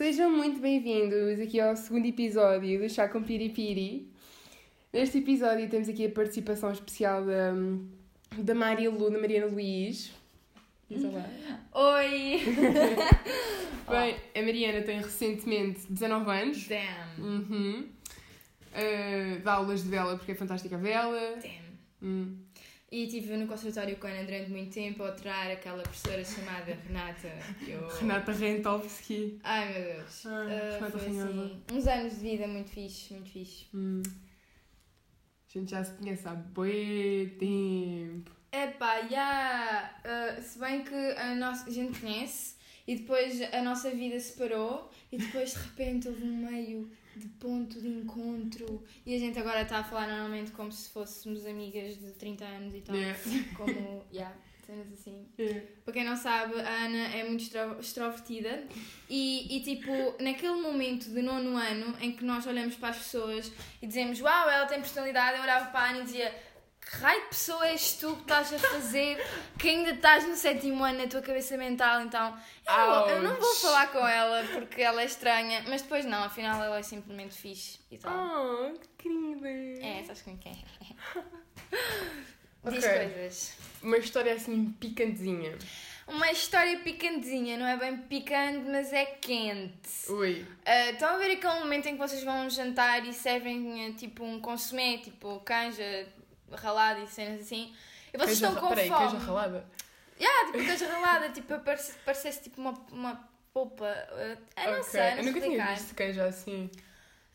Sejam muito bem-vindos aqui ao segundo episódio do Chá com Piripiri. Neste episódio temos aqui a participação especial da, da Maria Lu, da Mariana Luís. Diz olá. Oi! Bem, a Mariana tem recentemente 19 anos. Damn! Uhum. Uh, dá aulas de vela porque é fantástica a vela. Damn! Hum. E estive no conservatório com a Ana durante muito tempo a aturar aquela professora chamada Renata. eu- Renata Rentovski. Ai meu Deus! Ah, Renata foi assim, uns anos de vida muito fixe, muito fixe. Hum. A gente já se conhece há bué tempo. Epá, já! ah, se bem que a, nossa, a gente conhece e depois a nossa vida separou e depois de repente houve um meio de ponto de encontro e a gente agora está a falar normalmente como se fôssemos amigas de 30 anos e tal. Yeah. Como, yeah, cenas assim. É. Para quem não sabe, a Ana é muito extro- extrovertida e, e, tipo, naquele momento de nono ano em que nós olhamos para as pessoas e dizemos Uau, ela tem personalidade, eu olhava para a Ana e dizia Que raio de pessoa és tu que estás a fazer que ainda estás no sétimo ano na tua cabeça mental, então eu não, vou, eu não vou falar com ela porque ela é estranha, mas depois não, afinal ela é simplesmente fixe e tal. Oh, que querida. É, sabes como é que é? Diz coisas. Uma história assim picantezinha. Uma história picantezinha, não é bem picante, mas é quente. Ui. Ah, estão a ver aquele momento em que vocês vão jantar e servem eh, tipo um consumé, tipo canja ralada e cenas assim, e vocês Queijo estão com Peraí, fome. queijo ralada? Yeah, tipo canja ralada, tipo parece, parecesse tipo uma, uma polpa. ah, eu não Ok. sei, não Eu nunca tinha visto queijo assim.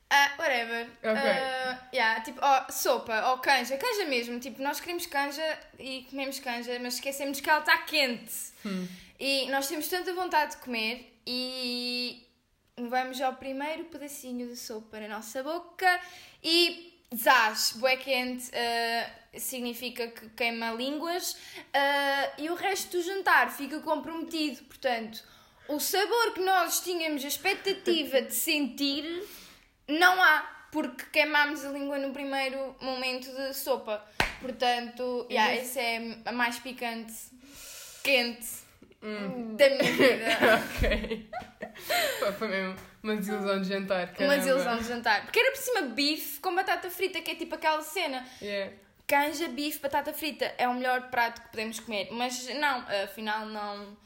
Ah, whatever. Ok. Ah, yeah, tipo, ó, sopa, ou canja, canja mesmo. Tipo, nós queremos canja e comemos canja, mas esquecemos que ela está quente. Hum. E nós temos tanta vontade de comer e vamos ao primeiro pedacinho de sopa na nossa boca e zás, bué quente, ah, significa que queima línguas ah, e o resto do jantar fica comprometido. Portanto, o sabor que nós tínhamos a expectativa de sentir não há, porque queimámos a língua no primeiro momento de sopa. Portanto, yeah, Mas- essa é a mais picante, quente Hum. da minha vida. ok. Foi mesmo uma desilusão de jantar. Uma caramba. desilusão de jantar. Porque era por cima bife com batata frita, que é tipo aquela cena. Yeah. Canja, bife, batata frita. É o melhor prato que podemos comer. Mas não, afinal não,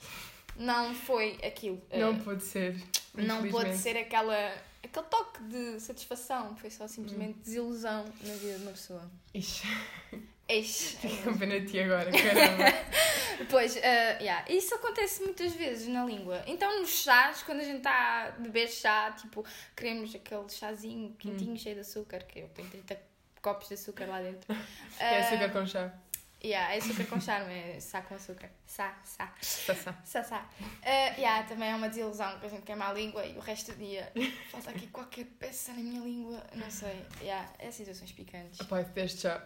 não foi aquilo. Não Eh, pode ser. não pode ser aquela, aquele toque de satisfação. Foi só simplesmente desilusão na vida de uma pessoa. Ixi, Fiquei com pena de ti agora, caramba. Pois, eh, yeah, isso acontece muitas vezes na língua. Então, nos chás, quando a gente está a beber chá, tipo, queremos aquele chazinho quentinho, cheio de açúcar, que eu ponho 30 copos de açúcar lá dentro. É açúcar com chá. Yeah, é açúcar com charme, é sá com açúcar. Sá, sá. Sá, sá. Sá, sá. Eh, yeah, também é uma desilusão que a gente queima a língua e o resto do dia falta aqui qualquer peça na minha língua, não sei. Yeah, é situações picantes. Pai, teste chá.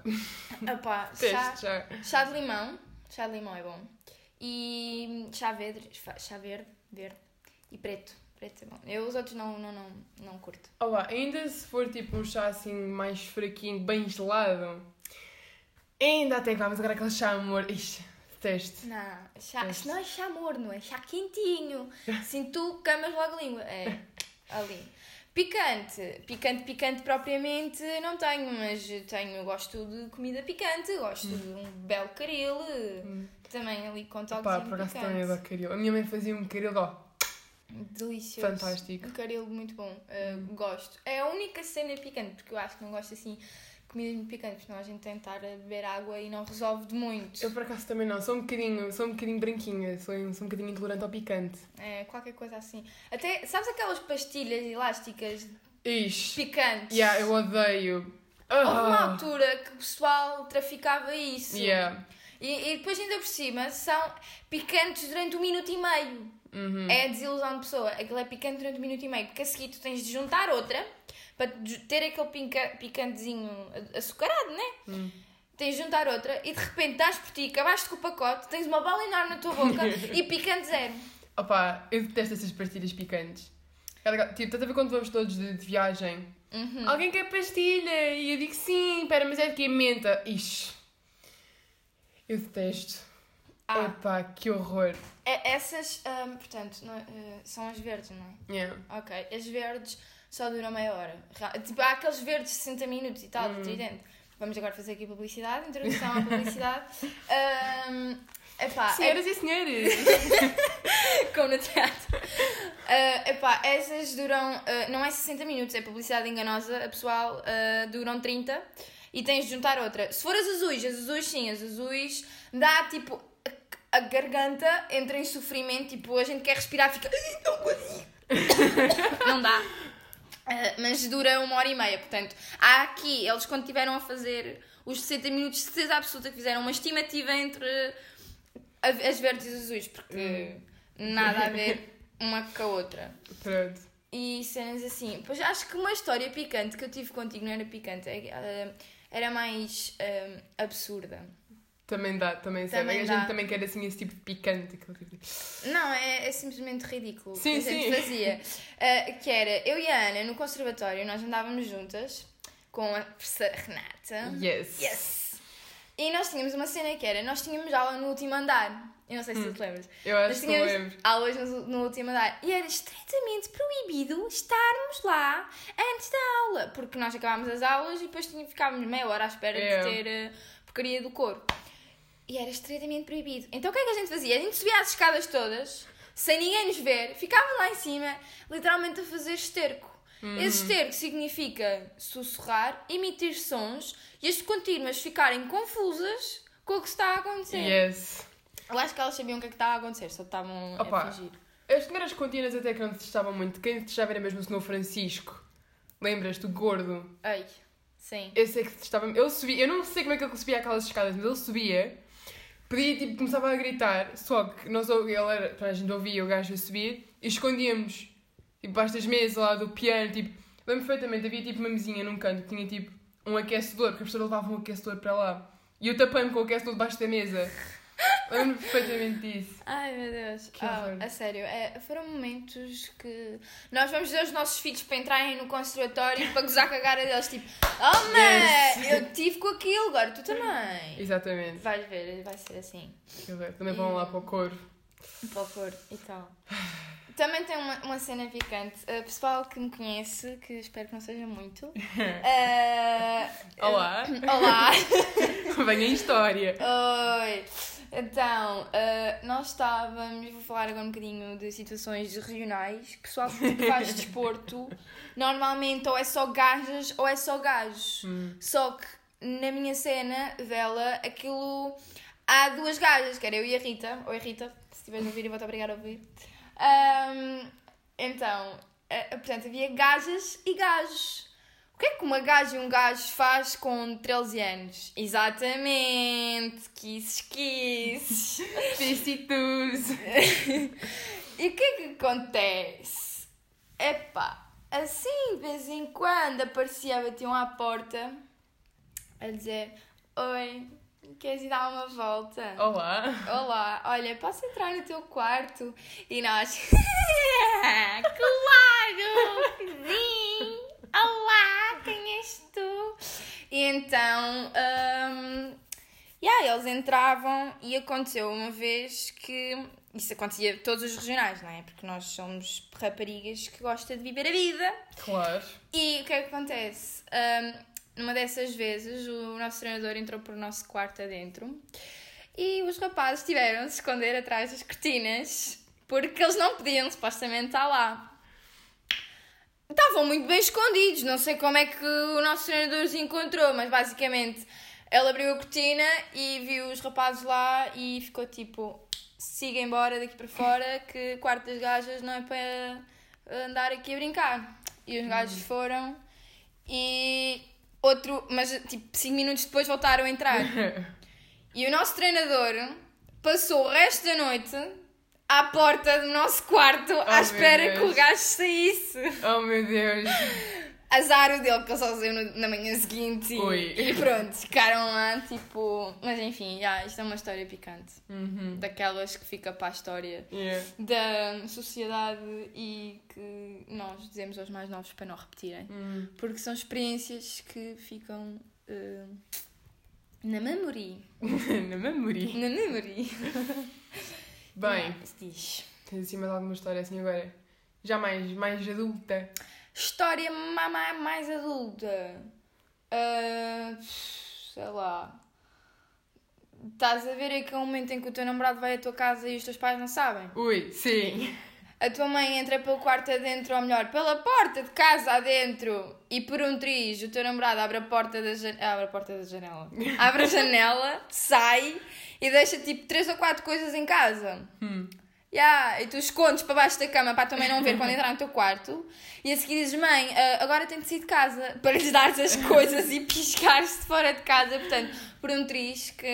Opá, chá, chá. Chá de limão. Chá de limão é bom. E chá verde, chá verde, verde. E preto. Preto é bom. Eu os outros não, não, não, não curto. Olá, ainda se for tipo um chá assim mais fraquinho, bem gelado, ainda cá, mas agora aquele chá amor, ixi, teste. Não, chá, isto não é chá morno, é chá quentinho. Assim tu camas logo a língua. É, ali. Picante. Picante, picante propriamente não tenho, mas tenho, gosto de comida picante, gosto de um belo caril. Também ali com toques Pá, por acaso também adoro caril. A minha mãe fazia um caril, ó, Delicioso. Fantástico. Um caril muito bom. Uh, Gosto. É a única cena picante, porque eu acho que não gosto assim de comida muito picante, porque senão a gente tenta estar a beber água e não resolve de muito. eu por acaso também não, sou um bocadinho, sou um bocadinho branquinha, sou, sou um bocadinho intolerante ao picante. É, qualquer coisa assim. Até, sabes aquelas pastilhas elásticas Ixi, picantes? yeah, eu odeio. Houve uma Ah, altura que o pessoal traficava isso. yeah. E, e depois, ainda por cima, são picantes durante um minuto e meio. Uhum. É a desilusão de pessoa. Aquilo é picante durante um minuto e meio. Porque a seguir tu tens de juntar outra para ter aquele pinca, picantezinho açucarado, né? Hum. Tens de juntar outra e de repente dás por ti, acabaste com o pacote, tens uma bala enorme na tua boca e picante zero. Opa, eu detesto essas pastilhas picantes. É legal. Tipo, estás a ver quando vamos todos de, de viagem? Uhum. Alguém quer pastilha? E eu digo sim, pera, mas é de que menta. Ixi. Eu detesto. Ah, Epá, que horror. é- essas, ahm, portanto, não- eh, são as verdes, não é? Yeah. Ok, as verdes só duram meia hora. Ra- Tipo, há aqueles verdes de 60 minutos e tal, Hum. de tridente. Vamos agora fazer aqui publicidade, introdução à publicidade. Ahm, epá, é Senhoras e senhores. como no teatro. Ah, epá, essas duram, ah, não é 60 minutos, é publicidade enganosa, a pessoal ah, duram 30 e tens de juntar outra. Se for as azuis, as azuis sim, as azuis dá tipo a, garganta entra em sofrimento, tipo a gente quer respirar, fica "Ai, não consigo. não dá. Ah, mas dura uma hora e meia, portanto, há aqui, eles quando tiveram a fazer os 60 minutos, de certeza absoluta que fizeram uma estimativa entre a- as verdes e as azuis, porque nada a ver uma com a outra. Pronto. E cenas assim. Pois acho que uma história picante que eu tive contigo não era picante, é- ah, era mais ah, absurda. Também dá, também, sabe? Também A dá. gente também quer assim esse tipo de picante. aquele tipo de- Não, é, é simplesmente ridículo. Sim, que a gente sim. fazia. Ah, que era, eu e a Ana no conservatório, nós andávamos juntas com a professora Renata. Yes. Yes! E nós tínhamos uma cena que era, nós tínhamos aula no último andar. Eu não sei se Hum. tu te lembras. Eu acho que eu tínhamos lembro. aulas no, no último andar. E era estritamente proibido estarmos lá antes da aula. Porque nós acabámos as aulas e depois tinha, ficávamos meia hora à espera É. de ter a porcaria do coro. E era estritamente proibido. Então o que é que a gente fazia? A gente subia as escadas todas, sem ninguém nos ver, ficava lá em cima, literalmente a fazer esterco. Uhum. Esse esterco significa sussurrar, emitir sons e as contínuas ficarem confusas com o que está a acontecer. Yes. Eu acho que elas sabiam o que é que estava a acontecer, só estavam Opa. a fingir. As primeiras contínuas até que não testavam muito. Quem testava era mesmo o Senhor Francisco. Lembras-te, o gordo? Ei, sim. Esse é que testava. Ele subia. Eu não sei como é que ele subia aquelas escadas, mas ele subia. Pedia, tipo, começava a gritar. Só que nós, ele era, a gente ouvia o gajo a subir e escondíamos. Tipo, baixo das mesas lá do piano. Tipo, lembro perfeitamente, havia tipo uma mesinha num canto que tinha tipo um aquecedor, porque a professora levava um aquecedor para lá. E eu tapei-me com o aquecedor debaixo da mesa. Lembro perfeitamente disso. Ai meu Deus. Que horror. a sério, é, foram momentos que nós vamos ver os nossos filhos para entrarem no conservatório para gozar com a cara deles, tipo, oh man, eu tive com aquilo, agora tu também. Exatamente. Vais ver, vai ser assim. Também vão lá para o coro. Para o cor e tal. Também tem uma, uma cena picante. Uh, pessoal que me conhece, que espero que não seja muito. uh, Olá. Olá! Venha em história. Oi! Então, uh, nós estávamos, vou falar agora um bocadinho de situações regionais. Pessoal que faz desporto, normalmente ou é só gajas ou é só gajos. Hum. Só que na minha cena dela, aquilo. Há duas gajas, que era eu e a Rita. Oi, Rita, se estiveres a ouvir, eu vou-te obrigar a ouvir. Ahm, então, eh, portanto, havia gajas e gajos. O que é que uma gaja e um gajo faz com 13 anos? Exatamente, kisses, kisses. Besitos. E o que é que acontece? Epá, assim de vez em quando aparecia, batiam à porta a dizer: Oi, queres ir dar uma volta? Olá. Olá, olha, posso entrar no teu quarto? E nós, claro, sim, olá, quem és tu? E então, um, yeah, eles entravam e aconteceu uma vez que, isso acontecia todos os regionais, não é? Porque nós somos raparigas que gostam de viver a vida. Claro. E o que é que acontece? Um, numa dessas vezes, o nosso treinador entrou para o nosso quarto adentro e os rapazes tiveram de se esconder atrás das cortinas porque eles não podiam supostamente estar lá. Estavam muito bem escondidos, não sei como é que o nosso treinador os encontrou, mas basicamente ele abriu a cortina e viu os rapazes lá e ficou tipo: siga embora daqui para fora, que o quarto das gajas não é para andar aqui a brincar. E os gajos foram e outro, mas tipo 5 minutos depois voltaram a entrar. E o nosso treinador passou o resto da noite à porta do nosso quarto à meu espera que o gajo saísse. Oh meu Deus. Azar o dele que ele só saiu na manhã seguinte e, Ui. e pronto, ficaram lá tipo. Mas enfim, já, isto é uma história picante. Uhum. Daquelas que fica para a história Yeah. da sociedade e que nós dizemos aos mais novos para não repetirem. Hum. Porque são experiências que ficam. eh, Na memory. Na memória. Na memory. Bem, diz. tens assim mais alguma história assim agora? Já mais, mais adulta? História ma- ma- mais adulta. Ah, sei lá. Estás a ver aquele momento em que o teu namorado vai à tua casa e os teus pais não sabem? Ui, sim. A tua mãe entra pelo quarto adentro, ou melhor, pela porta de casa adentro e por um triz o teu namorado abre a porta da, jan... abre a, porta da janela. Abre a janela, sai e deixa tipo 3 ou 4 coisas em casa. Hum. Yeah, e tu escondes para baixo da cama para a tua mãe não ver quando entrar no teu quarto e a seguir dizes, mãe, ah, agora tenho de sair de casa para lhes dar as coisas e piscar-se fora de casa. Portanto, por um triz que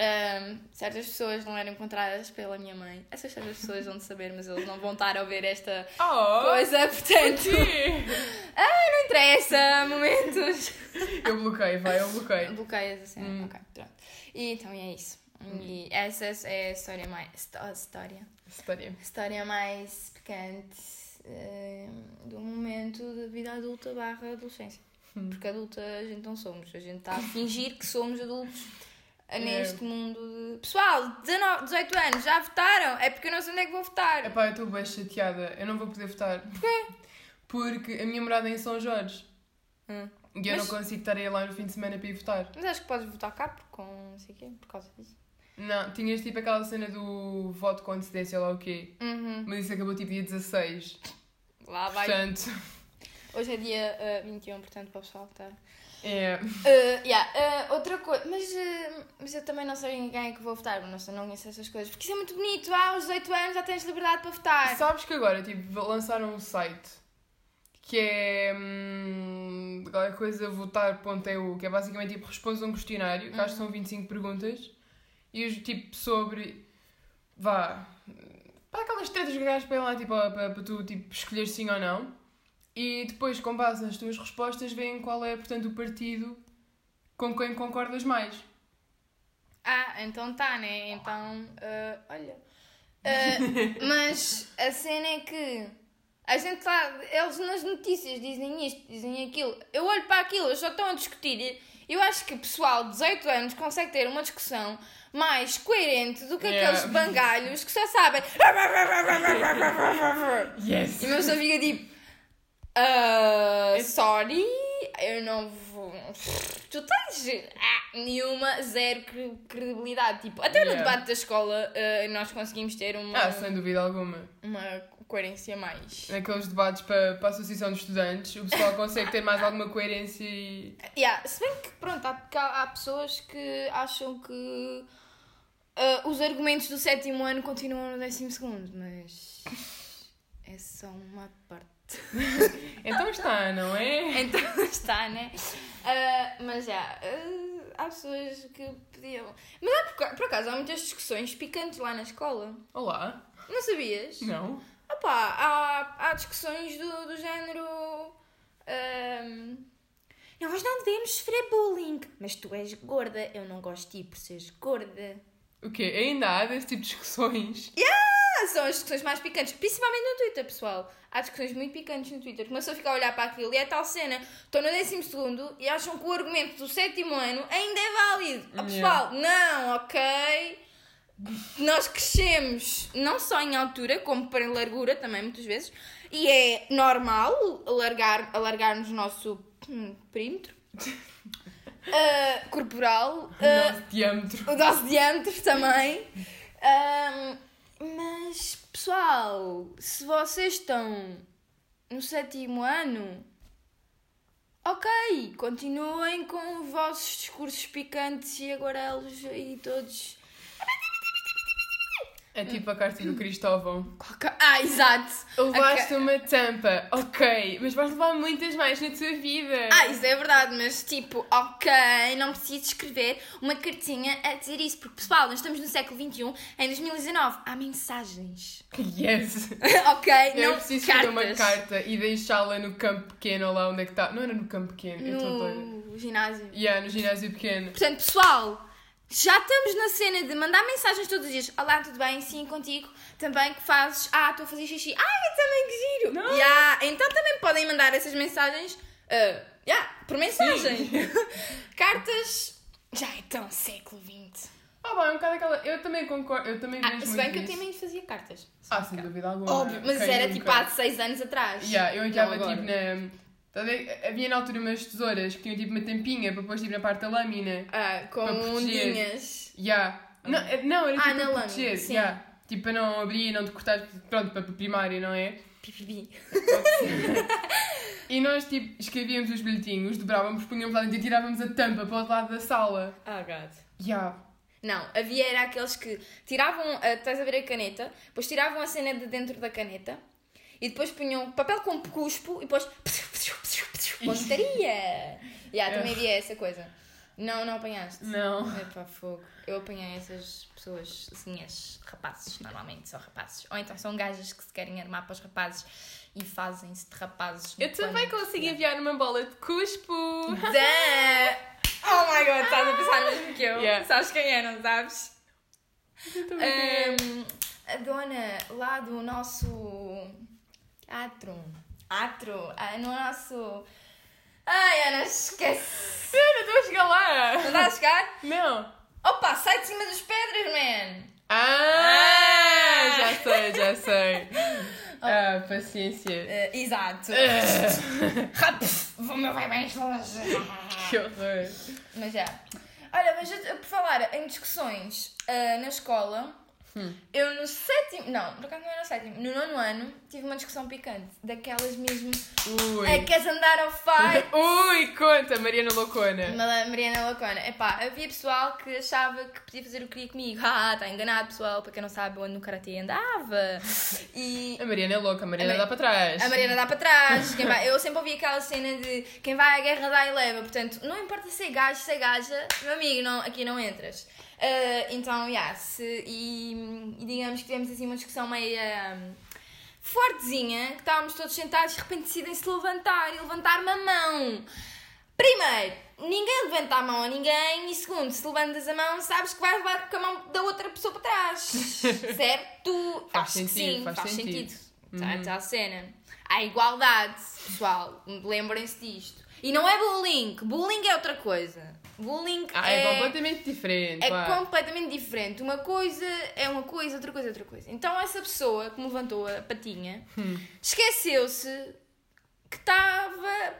hum, hum, certas pessoas não eram encontradas pela minha mãe. Essas certas pessoas vão saber, mas eles não vão estar a ouvir esta Oh! coisa, portanto, quê? não interessa, momentos. Eu bloqueio, vai, eu bloqueio. Bloqueias assim, Hum. ok, pronto. E então é isso. E essa é a história mais. a História. História. história mais picante eh, do momento da vida adulta barra adolescência. Hum. Porque adulta a gente não somos, a gente está a fingir que somos adultos. Neste mundo de... Pessoal, 19, 18 anos, já votaram? É porque eu não sei onde é que vou votar. Epá, eu estou bem chateada. Eu não vou poder votar. Porquê? Porque a minha morada é em São Jorge. Hum. E eu Mas- não consigo estar aí lá no fim de semana para ir votar. Mas acho que podes votar cá por, com, não sei quê, por causa disso. Não, tinhas tipo aquela cena do voto com antecedência lá o quê. Uhum. Mas isso acabou tipo dia 16. Lá vai. Portanto, Hoje é dia eh, 21, portanto, para o pessoal estar. É. Uh, yeah, uh, outra coisa, mas, uh, mas eu também não sei em quem é que vou votar, não, sei, não conheço essas coisas, porque isso é muito bonito, ah, aos 18 anos já tens liberdade para votar. Sabes que agora tipo, lançaram um site que é hum, qualquer coisa votar.eu, que é basicamente tipo respondes a um questionário, que acho que são 25 perguntas, e os tipo sobre vá para aquelas tretas que gajos para lá tipo, para, para tu tipo, escolher sim ou não. E depois, com base nas tuas respostas, veem qual é, portanto, o partido com quem concordas mais. Ah, então tá, né? Então, uh, olha. Uh, mas a cena é que a gente tá. Eles nas notícias dizem isto, dizem aquilo. Eu olho para aquilo, eles só estão a discutir. Eu acho que o pessoal de 18 anos consegue ter uma discussão mais coerente do que Yeah. aqueles bangalhos que só sabem. Yes! E o meu só fica tipo. "Ah, sorry, eu não vou. Tu tens ah, nenhuma, zero cre- credibilidade. Tipo, até no Yeah. debate da escola ah, nós conseguimos ter uma, Ah, sem dúvida alguma. uma coerência mais. Naqueles debates para, para a Associação de Estudantes, o pessoal consegue ter mais alguma coerência e. Yeah, se bem que, pronto, há, há pessoas que acham que ah, os argumentos do sétimo ano continuam no décimo segundo, mas. É só uma parte. Então está, não é? Então está, né? Ah, mas já, ah, há pessoas que podiam. Mas há, por, por acaso há muitas discussões picantes lá na escola. Olá? Não sabias? Não? Opa, há, há discussões do, do género. ahm, nós não devemos sofrer bullying, mas tu és gorda, eu não gosto de ti por seres gorda. O quê? Ainda há desse tipo de discussões? Ah, são as discussões mais picantes, principalmente no Twitter, pessoal. Há discussões muito picantes no Twitter. Começou a ficar a olhar para aquilo e é tal cena. Estão no décimo segundo e acham que o argumento do sétimo ano ainda é válido. Oh, pessoal, não, ok? Nós crescemos não só em altura, como para largura também, muitas vezes. E é normal alargar, alargarmos o nosso hum, perímetro ah, corporal. O ah, nosso diâmetro. o nosso diâmetro também. Mas, pessoal, se vocês estão no sétimo ano, ok, continuem com os vossos discursos picantes e agarelos e todos. É tipo a carta do Cristóvão. Qualquer- Ah, exato! Levaste Ok. uma tampa, ok, mas vais levar muitas mais na tua vida. Ah, isso é verdade, mas tipo, ok, não preciso escrever uma cartinha a dizer isso, porque pessoal, nós estamos no século XXI, em 2019, há mensagens. Yes! ok, Não, não preciso escrever uma cartas. carta e deixá-la no campo pequeno lá onde é que está. Não era no campo pequeno, eu estou no ginásio. Yeah, no ginásio pequeno. Portanto, pessoal, já estamos na cena de mandar mensagens todos os dias. Olá, tudo bem? Sim, contigo. Também que fazes. Ah, estou a fazer xixi. Ah, eu também que giro. Não. Yeah, Então também podem mandar essas mensagens. ah, Yeah, por mensagem. Cartas já é tão século XX. Ah, bom, é um bocado aquela. Eu também concordo. Eu também Ah, vejo se muito bem que eu isso. também fazia cartas. Ah, sem dúvida alguma. Óbvio, mas era tipo há 6 anos atrás. Yeah, eu entrava agora. tipo na. Tá a ver? Havia na altura umas tesouras que tinham tipo uma tampinha para pôr tipo na parte da lâmina. Ah, com Para proteger. ondinhas. Yeah. Não, eh, não era Ah, tipo na para lâmina, proteger. sim. Yeah. Tipo para não abrir e não te cortar. Pronto, para primário, não é? Pipipi. E nós tipo escrevíamos os bilhetinhos, dobrávamos, punhamos lá dentro e tirávamos a tampa para o outro lado da sala. Oh, God. Yeah. Não, havia era aqueles que tiravam, ah, estás a ver a caneta, depois tiravam a cena de dentro da caneta e depois punham papel com cuspo e depois pontaria. Yeah, também havia essa coisa. Não, não apanhaste. Não. Epá, fogo. Eu apanhei essas pessoas, assim, as rapazes, normalmente são rapazes. Ou então são gajas que se querem armar para os rapazes e fazem-se de rapazes. Eu também pano. consigo enviar uma bola de cuspo. Duh! Oh my god, estás a pensar mesmo que eu. Yeah. Sabes quem é, não sabes? Eu. Ahm, a dona lá do nosso atro. Atro. Ah, no nosso. Ai, Ana, esquece. Eu não estou a chegar lá. Não está a chegar? Não. Opa, sai de cima das pedras, man! Ah, já sei, já sei. Ah, paciência. Eh, exato. Ah, o meu vai mais longe. que horror. Mas já. Olha, mas eu- por falar em discussões ah, na escola, Hum. eu no sétimo. Não, por acaso não era no sétimo. No nono ano tive uma discussão picante. Daquelas mesmo. Ui. É, queres andar ao fight? Ui, conta, Mariana Loucona. Mariana Lacona. Epá, havia pessoal que achava que podia fazer o que queria comigo. Ah, está enganado, pessoal. Para quem não sabe, onde no Karatê andava. E A Mariana é louca, a Mariana A dá para trás. a Mariana dá para trás. Quem vai- eu sempre ouvi aquela cena de quem vai à guerra dá e leva. Portanto, não importa se é gajo, se é gaja, meu amigo, não, aqui não entras. Ah, então, yeah, se, e, e digamos que tivemos assim uma discussão meio hum, fortezinha, que estávamos todos sentados e de repente decidem-se levantar e levantar uma mão. Primeiro, ninguém levanta a mão a ninguém e segundo, se levantas a mão, sabes que vais levar com a mão da outra pessoa para trás. certo? Faz Acho que sentido, sim, faz faz sentido. sentido. Tá, tá a cena. Há igualdade, pessoal. Lembrem-se disto. E não é bullying. Bullying é outra coisa. Bullying Ah, é, é, completamente diferente. é completamente diferente. Uma coisa é uma coisa, outra coisa é outra coisa. Então essa pessoa que me levantou a patinha Hum. esqueceu-se que estava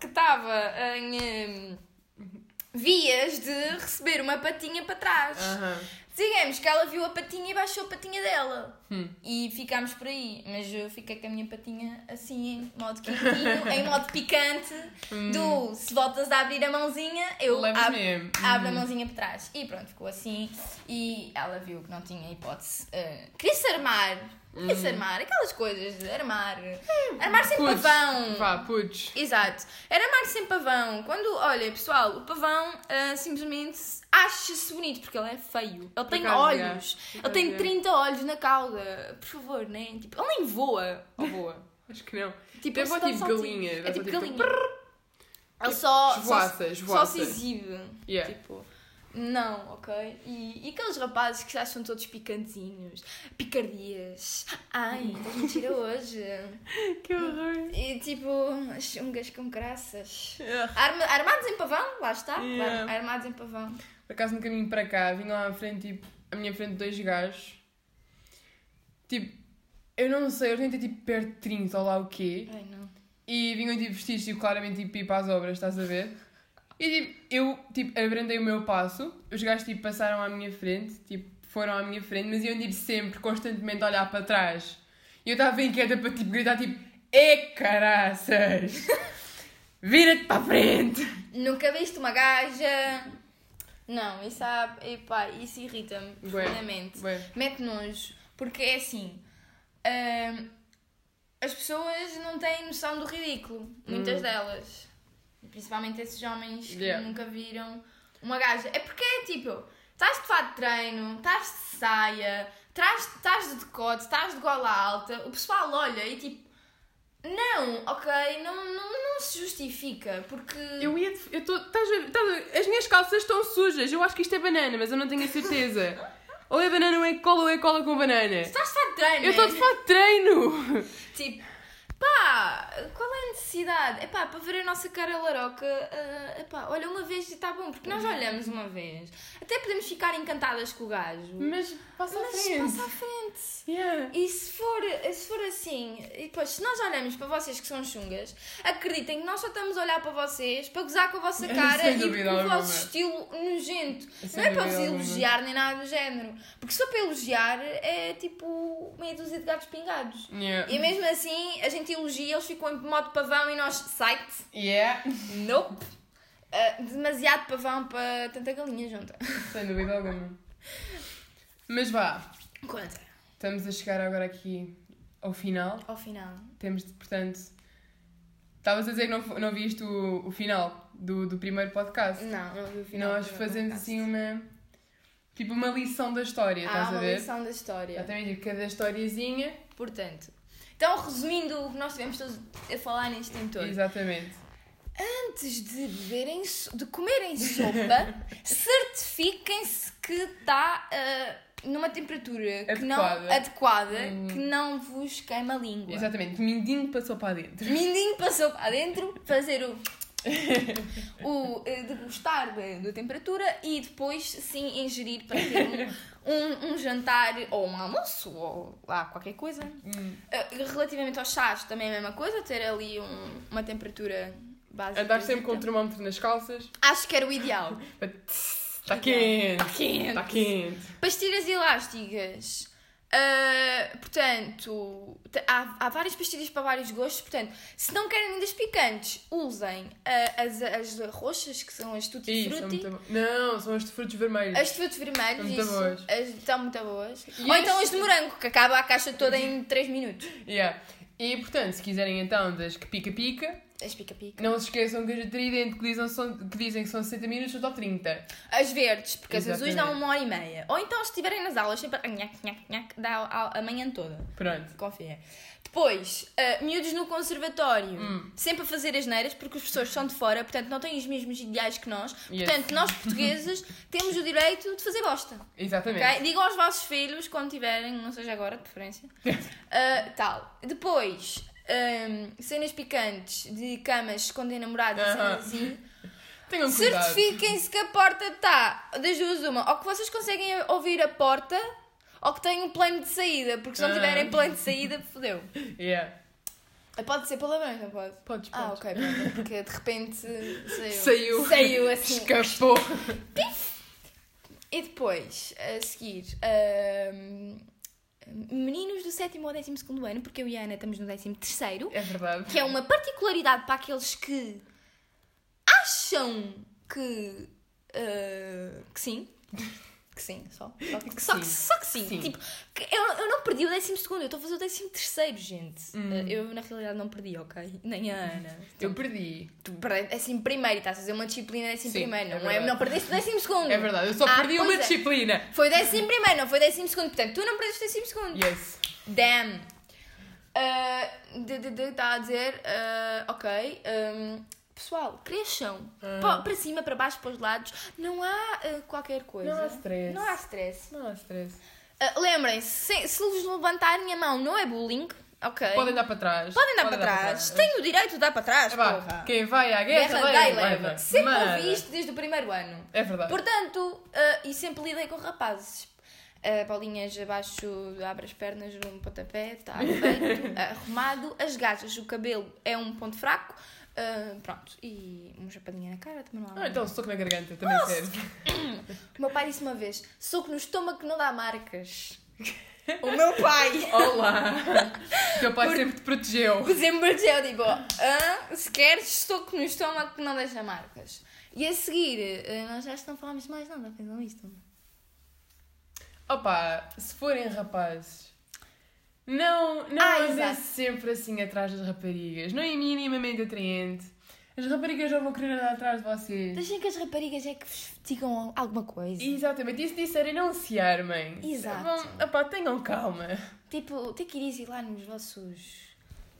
que estava em hum, vias de receber uma patinha para trás. Digamos que ela viu a patinha e baixou a patinha dela. Hum. E ficámos por aí. Mas eu fiquei com a minha patinha assim, em modo quentinho, em modo picante. Do se voltas a abrir a mãozinha, eu Levas abro, a Hum. mãozinha para trás. E pronto, ficou assim. E ela viu que não tinha hipótese. Uh, Queria-se armar. Queria-se armar. Aquelas coisas de armar. Armar sem Putos. pavão. Vá, putos. Exato. Era armar sem pavão. Quando, olha, pessoal, o pavão ah, simplesmente acha-se bonito porque ele é feio. Ele tem olhos. é. Ele tem é. 30 olhos na cauda. Por favor, né? Tipo, ele nem voa. Ou voa? Acho que não. Tipo, é só tipo galinha. É só tipo galinha. Ele só, só, esvoaça, só esvoaça. se exibe. Yeah. Tipo, não, ok? E, e aqueles rapazes que se acham todos picantinhos, picardias. Ai, estás mentira hoje. Que horror. E tipo, chungas com graças. Arma- armados em pavão, lá está. Yeah. Armados em pavão. Por acaso no caminho para cá, vinham lá à frente, tipo, à minha frente dois gajos. Tipo, eu não sei, eu tentei tipo perto de 30 ou lá o quê. Ai não. E vinham tipo vestidos, tipo, claramente tipo ir para as obras, estás a ver? E tipo, eu tipo abrandei o meu passo, os gajos tipo passaram à minha frente, tipo, foram à minha frente, mas iam tipo sempre, constantemente a olhar para trás. E eu estava inquieta para tipo gritar tipo, é caraças! Vira-te para a frente! Nunca viste uma gaja. Não, isso, há, epá, isso irrita-me profundamente. Mete nojo. Porque é assim. hum, as pessoas não têm noção do ridículo. Muitas Hum. delas. Principalmente esses homens que Yeah. nunca viram uma gaja. É porque é tipo. Estás de fato de treino, estás de saia, estás, de decote, estás de gola alta. O pessoal olha e tipo. Não, ok, não, não, não se justifica. Porque. Eu ia. Eu tô, estás a- as minhas calças estão sujas. Eu acho que isto é banana, mas eu não tenho a certeza. ou é banana ou é cola ou é cola com banana. Estás de fato de treino. Eu estou de fato de treino! Tipo, Pá, qual é a necessidade? É pá, para ver a nossa cara laroca, uh, epá, olha uma vez e está bom, porque nós olhamos uma vez. Até podemos ficar encantadas com o gajo. Mas passa à Mas frente. passa à frente. Yeah. E se for, se for assim, e depois, se nós olhamos para vocês que são chungas, acreditem que nós só estamos a olhar para vocês para gozar com a vossa cara e com o vosso estilo nojento. Sem não é para vos alguma. elogiar nem nada do género. Porque for para elogiar, é tipo meia dúzia de gatos pingados. Yeah. E mesmo assim, a gente elogia, eles ficam em modo pavão e nós, site, Yeah. nope. Ah, demasiado pavão para tanta galinha junta. Sem dúvida alguma. Mas vá, Conta. estamos a chegar agora aqui ao final. Ao final. Temos, portanto. Estavas a dizer que não, não viste o, o final do, do primeiro podcast. Não, não vi o final. Nós fazemos podcast. assim uma. Tipo uma lição da história, estás Ah, a uma ver? lição da história. Exatamente, cada historiazinha. Portanto, então resumindo o que nós tivemos todos a falar neste tempo todo. Exatamente. Antes de beberem, de comerem sopa, certifiquem-se que está ah, numa temperatura que não, Adequada. adequada, Hum. que não vos queima a língua. Exatamente. Mindinho passou para dentro. Mindinho passou para dentro, fazer o. o eh, degustar da, da temperatura e depois sim ingerir para ter um, um, um jantar ou um almoço ou lá qualquer coisa. Hum. Eh, relativamente aos chás, também é a mesma coisa, ter ali um- uma temperatura básica. Andar sempre com um termómetro nas calças. Acho que era o ideal. Está quente. Está quente. Está quente. Pastilhas elásticas. Ah, portanto, há, há várias pastilhas para vários gostos. Portanto, se não querem ainda as picantes, usem ah, as, as roxas, que são as tutti são frutti. muito Não, são as de frutos vermelhos. As de frutos vermelhos, São muito isso. boas. As, estão muito boas. E Ou as- então as de morango, que acaba a caixa toda em 3 minutos. Yeah. E portanto, se quiserem então das que pica-pica, As pica-pica. não se esqueçam que as de tridente que dizem, são, que dizem que são 60 minutos são só 30. As verdes, porque as azuis dão Exatamente. uma hora e meia. Ou então, se estiverem nas aulas, sempre. Nhac, nhac, nhac, dá a, a manhã toda. Pronto. Confia. Depois, ah, miúdos no conservatório. Hum. Sempre a fazer as neiras, porque os professores são de fora, portanto não têm os mesmos ideais que nós. Yes. Portanto, nós portugueses temos o direito de fazer bosta. Exatamente. ok? Digam aos vossos filhos, quando tiverem, não seja agora, de preferência. Ah, tal. Depois, ahm, cenas picantes de camas escondem namorados e Aham. cenas assim. Tenham cuidado. Certifiquem-se que a porta está das duas uma. Ou que vocês conseguem ouvir a porta, ou que têm um plano de saída, porque se não Ah. tiverem plano de saída, fodeu. Yeah. Pode ser palavrões, não pode? Podes, podes. Ah, ok, pronto, porque de repente saiu. Saiu. Saiu assim. Escapou. E depois, a seguir, ahm, meninos do sétimo ou décimo segundo ano, porque eu e a Ana estamos no décimo terceiro, É verdade. que é uma particularidade para aqueles que acham que. ah, que sim. Que sim, só. Só que, só, que, sim. só que sim. Sim. Tipo, eu, perdi o décimo segundo, eu estou a fazer o décimo terceiro, gente. Hum. Ah, eu, na realidade, não perdi, ok? Nem a Ana. Eu perdi. Tu perdeste décimo primeiro e estás a fazer uma disciplina décimo Sim, primeiro, é não, é, verdade. não perdeste o décimo segundo. É verdade. Eu só Ah, perdi uma é. disciplina. Foi décimo primeiro, não foi décimo segundo. Portanto, tu não perdeste o décimo segundo. Yes. Damn. De- de- de- Está a dizer, ah, ok. ahm, pessoal, cresçam. Pa- Para cima, para baixo, para os lados. Não há ah, qualquer coisa. Não há stress. Não há stress. Não há stress. Ah, Lembrem-se, se, se vos levantarem a mão, não é bullying. Ok. Podem dar para trás. Podem dar para trás. Tenho o direito de dar para trás, É porra. Quem vai à guerra, Guerra vai dá e e leva. Sempre ouvi isto desde o primeiro ano. É verdade. Portanto, ah, e sempre lidei com rapazes. Ah, bolinhas abaixo, abre as pernas, um pontapé, está feito, arrumado. As gajas, o cabelo é um ponto fraco. Ah, pronto, e uma chapadinha na cara também não há. Ah, então soco na garganta, também serve. O meu pai disse uma vez: soco no estômago que não dá marcas. o meu pai Olá! Teu pai sempre te protegeu. sempre eu digo: ah, se queres, soco no estômago que não deixa marcas. E a seguir, ah, nós já não falamos mais nada, pensam isto. Opa, se forem rapazes, não, não Ah, andem sempre assim atrás das raparigas. Não é minimamente atraente. As raparigas não vão querer andar atrás de vocês. Deixem que as raparigas é que vos digam alguma coisa. Exatamente, e se disserem não se armem. Exato. Vão, opá, tenham calma. Tipo, tem que ir lá nos vossos.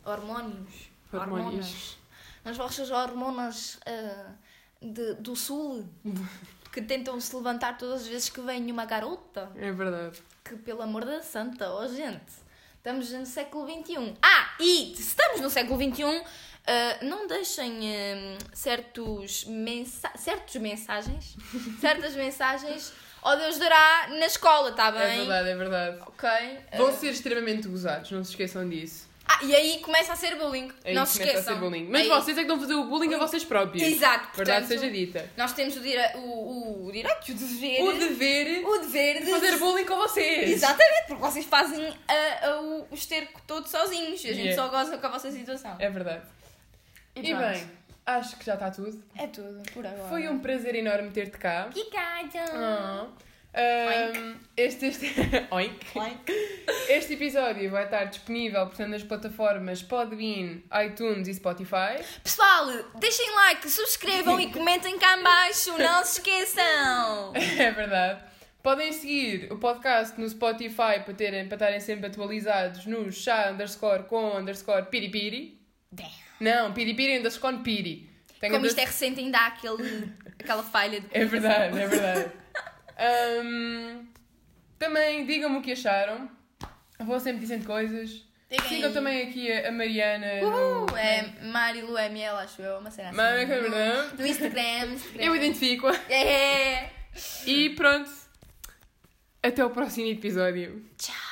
Hormônios. Hormonas. Nas vossas hormonas ah, de- do sul. que tentam se levantar todas as vezes que vem uma garota. É verdade. Que, pelo amor da santa, oh gente. Estamos no século XXI. Ah, e se estamos no século XXI, ah, não deixem ah, certos, mensa certos mensagens, certas mensagens ao Deus dará na escola, está bem? É verdade, é verdade. Ok. ah, Vão ser extremamente gozados, não se esqueçam disso. Ah, e aí começa a ser bullying. Aí não se esqueçam. a ser bullying. Mas Aí- vocês é que estão a fazer o bullying a vocês próprios. Exato, Verdade portanto, seja dita. Nós temos o, dire... o, o direito, o dever. O dever o dever de fazer bullying com vocês. Exatamente, porque vocês fazem ah, ah, o, esterco todo sozinhos e a gente Yeah. só goza com a vossa situação. É verdade. E, pronto. bem, acho que já está tudo. É tudo, por agora. Foi um prazer enorme ter-te cá. Obrigada! Ah. Ahm, este, este... Oink. Este episódio vai estar disponível portanto, nas plataformas Podbean, iTunes e Spotify. Pessoal, deixem like, subscrevam e comentem cá em baixo, não se esqueçam! É verdade. Podem seguir o podcast no Spotify para, terem, para estarem sempre atualizados no chá underscore com underscore piripiri. Damn. Não, piripiri underscore piri. Tenho Como isto é recente, ainda há aquele, aquela falha de É verdade, é verdade. Ahm, também digam-me o que acharam. Vou sempre dizendo coisas. Digam Sigam aí. também aqui a, a Mariana. Uhul, no... é Marilu ML, acho eu, uma cena assim. Verdade. No Instagram, Instagram. Eu identifico. É. E pronto. Até o próximo episódio. Tchau.